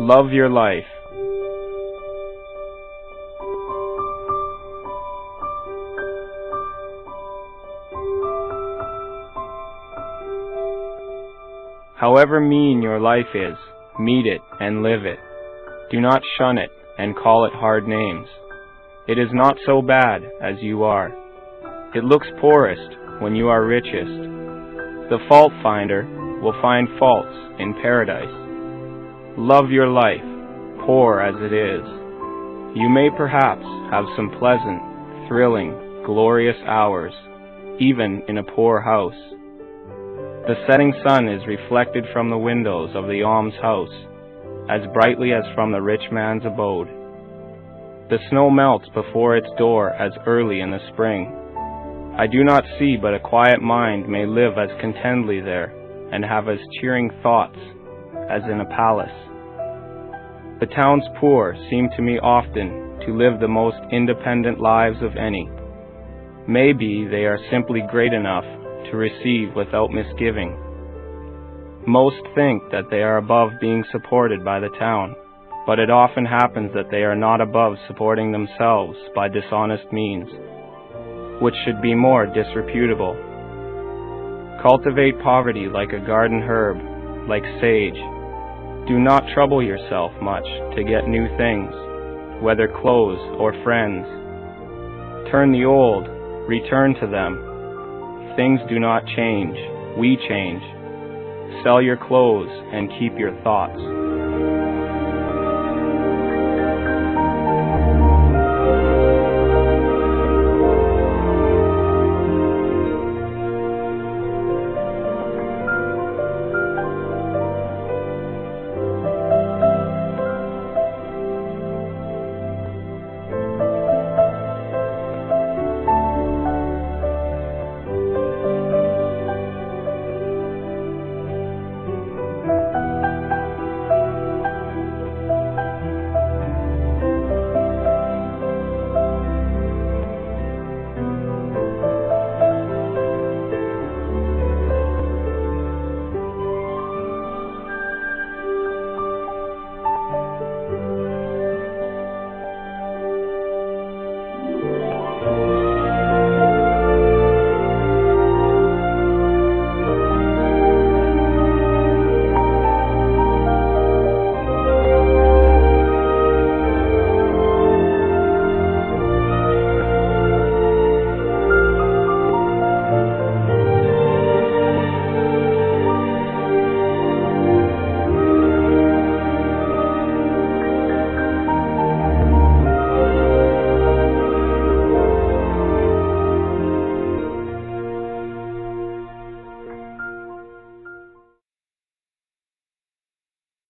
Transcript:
Love your life. However mean your life is, meet it and live it. Do not shun it and call it hard names. It is not so bad as you are. It looks poorest when you are richest. The fault finder will find faults in paradise. Love your life, poor as it is. You may perhaps have some pleasant, thrilling, glorious hours, even in a poor house. The setting sun is reflected from the windows of the almshouse, as brightly as from the rich man's abode. The snow melts before its door as early in the spring. I do not see but a quiet mind may live as contentedly there, and have as cheering thoughts as in a palace. The town's poor seem to me often to live the most independent lives of any. Maybe they are simply great enough to receive without misgiving. Most think that they are above being supported by the town, but it often happens that they are not above supporting themselves by dishonest means, which should be more disreputable. Cultivate poverty like a garden herb, like sage. Do not trouble yourself much to get new things, whether clothes or friends. Turn the old, return to them, Things do not change, we change. Sell your clothes and keep your thoughts.